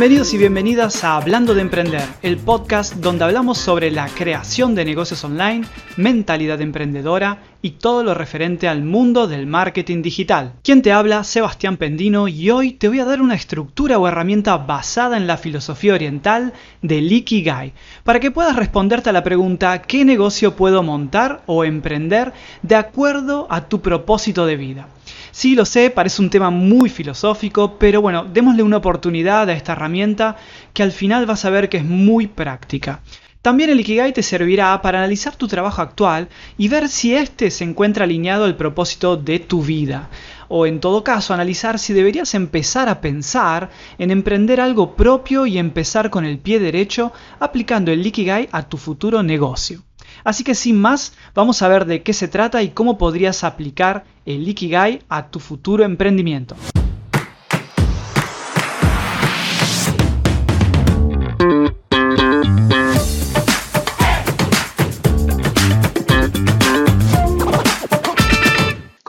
Bienvenidos y bienvenidas a Hablando de Emprender, el podcast donde hablamos sobre la creación de negocios online, mentalidad emprendedora y todo lo referente al mundo del marketing digital. Quien te habla, Sebastián Pendino, y hoy te voy a dar una estructura o herramienta basada en la filosofía oriental del Ikigai, para que puedas responderte a la pregunta ¿qué negocio puedo montar o emprender de acuerdo a tu propósito de vida? Sí, lo sé, parece un tema muy filosófico, pero bueno, démosle una oportunidad a esta herramienta que al final vas a ver que es muy práctica. También el Ikigai te servirá para analizar tu trabajo actual y ver si éste se encuentra alineado al propósito de tu vida. O en todo caso, analizar si deberías empezar a pensar en emprender algo propio y empezar con el pie derecho aplicando el Ikigai a tu futuro negocio. Así que sin más, vamos a ver de qué se trata y cómo podrías aplicar el Ikigai a tu futuro emprendimiento.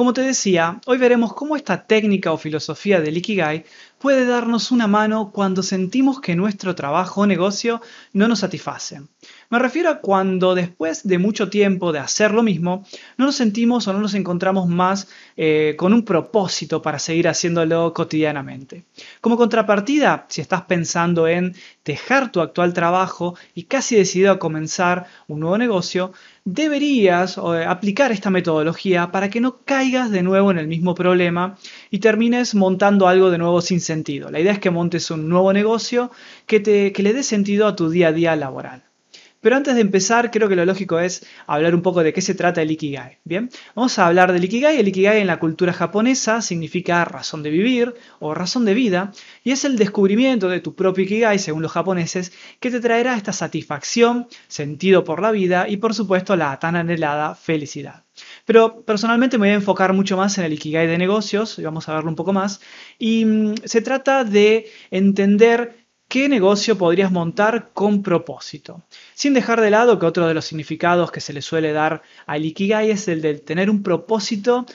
Como te decía, hoy veremos cómo esta técnica o filosofía del Ikigai puede darnos una mano cuando sentimos que nuestro trabajo o negocio no nos satisface. Me refiero a cuando después de mucho tiempo de hacer lo mismo, no nos sentimos o no nos encontramos más eh, con un propósito para seguir haciéndolo cotidianamente. Como contrapartida, si estás pensando en dejar tu actual trabajo y casi decidido a comenzar un nuevo negocio, deberías eh, aplicar esta metodología para que no caigas de nuevo en el mismo problema y termines montando algo de nuevo sin sentido. La idea es que montes un nuevo negocio que, te, que le dé sentido a tu día a día laboral. Pero antes de empezar, creo que lo lógico es hablar un poco de qué se trata el Ikigai. Bien, vamos a hablar del Ikigai. El Ikigai en la cultura japonesa significa razón de vivir o razón de vida, y es el descubrimiento de tu propio Ikigai, según los japoneses, que te traerá esta satisfacción, sentido por la vida y, por supuesto, la tan anhelada felicidad. Pero personalmente me voy a enfocar mucho más en el Ikigai de negocios, y vamos a verlo un poco más, y mm, se trata de entender ¿Qué negocio podrías montar con propósito? Sin dejar de lado que otro de los significados que se le suele dar al Ikigai es el de tener un propósito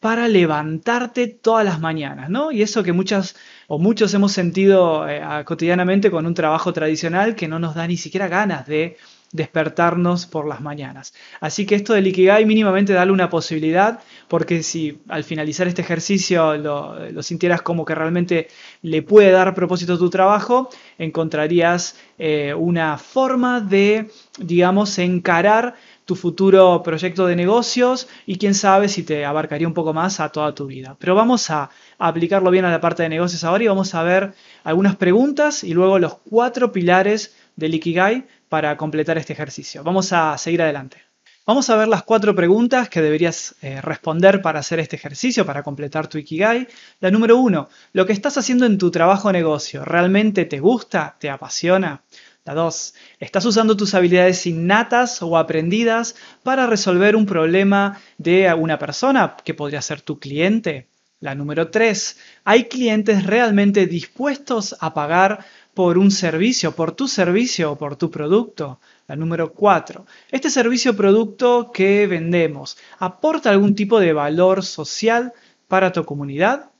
para levantarte todas las mañanas, ¿no? Y eso que muchas o muchos hemos sentido eh, cotidianamente con un trabajo tradicional que no nos da ni siquiera ganas de despertarnos por las mañanas. Así que esto del Ikigai mínimamente dale una posibilidad, porque si al finalizar este ejercicio lo, sintieras como que realmente le puede dar propósito a tu trabajo, encontrarías eh, una forma de, digamos, encarar tu futuro proyecto de negocios y quién sabe si te abarcaría un poco más a toda tu vida. Pero vamos a aplicarlo bien a la parte de negocios ahora y vamos a ver algunas preguntas y luego los cuatro pilares del Ikigai para completar este ejercicio. Vamos a seguir adelante. Vamos a ver las cuatro preguntas que deberías eh, responder para hacer este ejercicio, para completar tu Ikigai. La número uno, ¿lo que estás haciendo en tu trabajo o negocio realmente te gusta, te apasiona? La dos, ¿estás usando tus habilidades innatas o aprendidas para resolver un problema de una persona que podría ser tu cliente? La número tres, ¿hay clientes realmente dispuestos a pagar por un servicio, por tu servicio o por tu producto. La número 4. Este servicio o producto que vendemos aporta algún tipo de valor social para tu comunidad.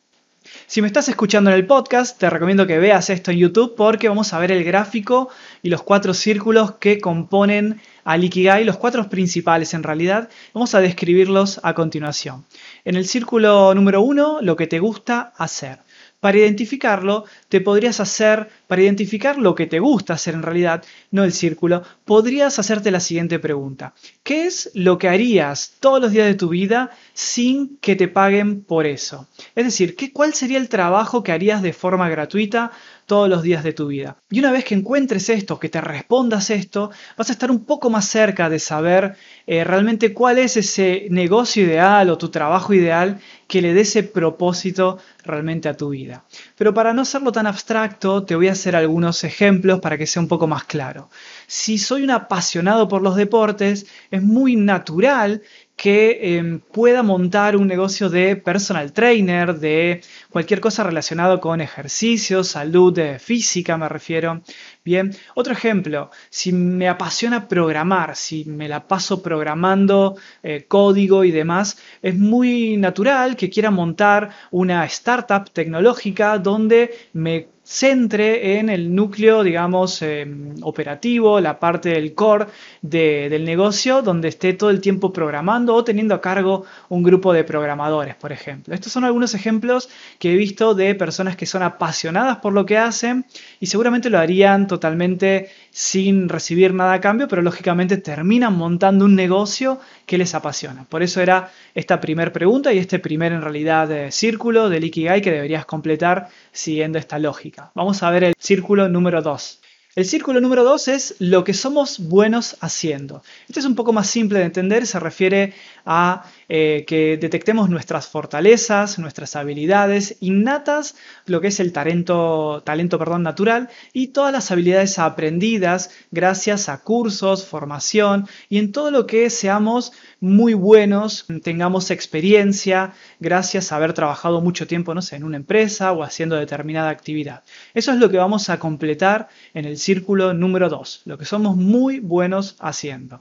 Si me estás escuchando en el podcast, te recomiendo que veas esto en YouTube porque vamos a ver el gráfico y los cuatro círculos que componen al Ikigai, los cuatro principales en realidad. Vamos a describirlos a continuación. En el círculo número 1, lo que te gusta hacer. Para identificarlo, te podrías hacer, para identificar lo que te gusta hacer en realidad, no el círculo, podrías hacerte la siguiente pregunta. ¿Qué es lo que harías todos los días de tu vida sin que te paguen por eso? Es decir, ¿qué, ¿cuál sería el trabajo que harías de forma gratuita todos los días de tu vida. Y una vez que encuentres esto, que te respondas esto, vas a estar un poco más cerca de saber eh, realmente cuál es ese negocio ideal o tu trabajo ideal que le dé ese propósito realmente a tu vida. Pero para no hacerlo tan abstracto, te voy a hacer algunos ejemplos para que sea un poco más claro. Si soy un apasionado por los deportes, es muy natural que em, pueda montar un negocio de personal trainer, de cualquier cosa relacionado con ejercicio, salud eh, física me refiero. Bien, otro ejemplo, si me apasiona programar, si me la paso programando eh, código y demás, es muy natural que quiera montar una startup tecnológica donde me centre en el núcleo, digamos, em, operativo, la parte del core del negocio, donde esté todo el tiempo programando o teniendo a cargo un grupo de programadores, por ejemplo. Estos son algunos ejemplos que he visto de personas que son apasionadas por lo que hacen y seguramente lo harían totalmente sin recibir nada a cambio, pero lógicamente terminan montando un negocio que les apasiona. Por eso era esta primera pregunta y este primer en realidad eh, círculo del Ikigai que deberías completar siguiendo esta lógica. Vamos a ver el círculo número 2. El círculo número 2 es lo que somos buenos haciendo. Este es un poco más simple de entender, se refiere a eh, que detectemos nuestras fortalezas, nuestras habilidades innatas, lo que es el talento, talento perdón, natural y todas las habilidades aprendidas gracias a cursos, formación y en todo lo que seamos muy buenos, tengamos experiencia gracias a haber trabajado mucho tiempo no sé, en una empresa o haciendo determinada actividad. Eso es lo que vamos a completar en el círculo número 2, lo que somos muy buenos haciendo.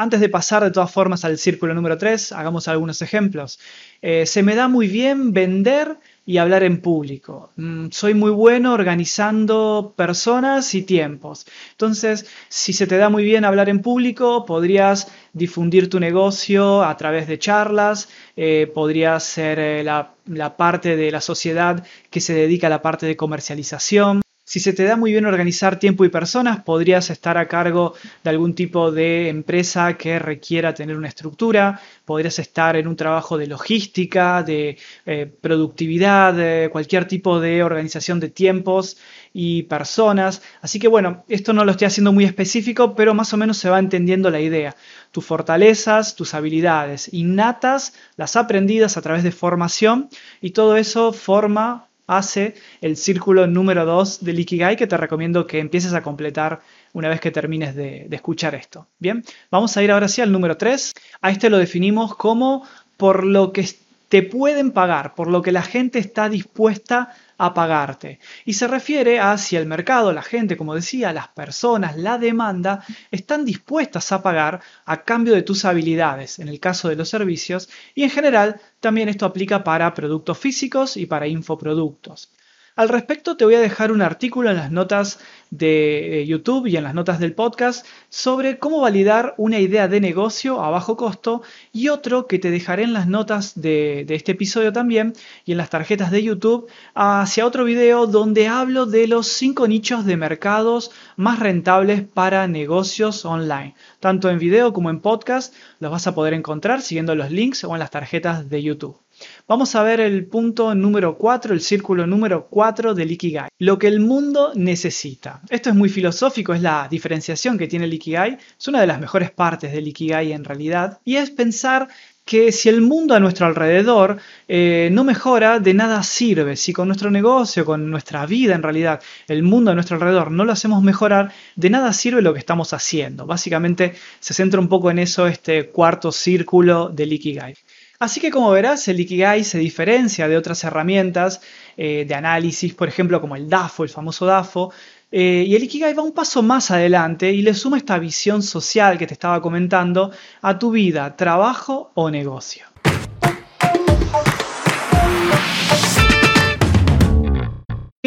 Antes de pasar de todas formas al círculo número 3, hagamos algunos ejemplos. Eh, se me da muy bien vender y hablar en público. Mm, soy muy bueno organizando personas y tiempos. Entonces, si se te da muy bien hablar en público, podrías difundir tu negocio a través de charlas, eh, podrías ser eh, la parte de la sociedad que se dedica a la parte de comercialización. Si se te da muy bien organizar tiempo y personas, podrías estar a cargo de algún tipo de empresa que requiera tener una estructura, podrías estar en un trabajo de logística, de eh, productividad, de cualquier tipo de organización de tiempos y personas. Así que bueno, esto no lo estoy haciendo muy específico, pero más o menos se va entendiendo la idea. Tus fortalezas, tus habilidades innatas, las aprendidas a través de formación y todo eso forma hace el círculo número 2 del Ikigai que te recomiendo que empieces a completar una vez que termines de, escuchar esto. Bien, vamos a ir ahora sí al número 3. A este lo definimos como por lo que te pueden pagar, por lo que la gente está dispuesta a pagarte. Y se refiere a si el mercado, la gente, como decía, las personas, la demanda, están dispuestas a pagar a cambio de tus habilidades, en el caso de los servicios, y en general también esto aplica para productos físicos y para infoproductos. Al respecto te voy a dejar un artículo en las notas de YouTube y en las notas del podcast sobre cómo validar una idea de negocio a bajo costo y otro que te dejaré en las notas de, este episodio también y en las tarjetas de YouTube hacia otro video donde hablo de los cinco nichos de mercados más rentables para negocios online. Tanto en video como en podcast los vas a poder encontrar siguiendo los links o en las tarjetas de YouTube. Vamos a ver el punto número 4, el círculo número 4 del Ikigai. Lo que el mundo necesita. Esto es muy filosófico, es la diferenciación que tiene el Ikigai. Es una de las mejores partes del Ikigai en realidad. Y es pensar que si el mundo a nuestro alrededor eh, no mejora, de nada sirve. Si con nuestro negocio, con nuestra vida en realidad, el mundo a nuestro alrededor no lo hacemos mejorar, de nada sirve lo que estamos haciendo. Básicamente se centra un poco en eso este cuarto círculo del Ikigai. Así que como verás, el Ikigai se diferencia de otras herramientas eh, de análisis, por ejemplo como el DAFO, el famoso DAFO, eh, y el Ikigai va un paso más adelante y le suma esta visión social que te estaba comentando a tu vida, trabajo o negocio.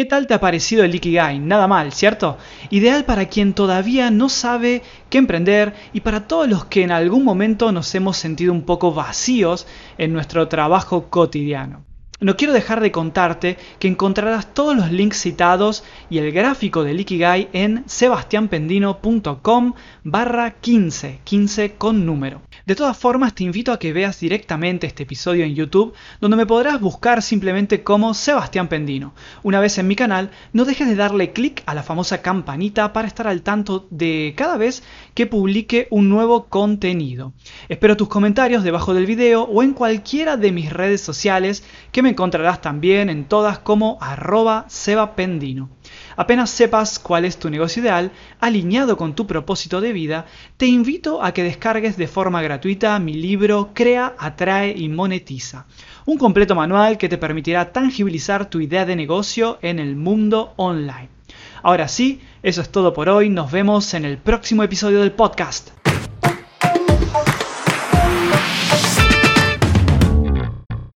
¿Qué tal te ha parecido el Ikigai? Nada mal, ¿cierto? Ideal para quien todavía no sabe qué emprender y para todos los que en algún momento nos hemos sentido un poco vacíos en nuestro trabajo cotidiano. No quiero dejar de contarte que encontrarás todos los links citados y el gráfico del Ikigai en sebastianpendino.com barra 15, 15 con número. De todas formas, te invito a que veas directamente este episodio en YouTube, donde me podrás buscar simplemente como Sebastián Pendino. Una vez en mi canal, no dejes de darle clic a la famosa campanita para estar al tanto de cada vez que publique un nuevo contenido. Espero tus comentarios debajo del video o en cualquiera de mis redes sociales, que me encontrarás también en todas como arroba sebapendino. Apenas sepas cuál es tu negocio ideal, alineado con tu propósito de vida, te invito a que descargues de forma gratuita mi libro Crea, Atrae y Monetiza, un completo manual que te permitirá tangibilizar tu idea de negocio en el mundo online. Ahora sí, eso es todo por hoy, nos vemos en el próximo episodio del podcast.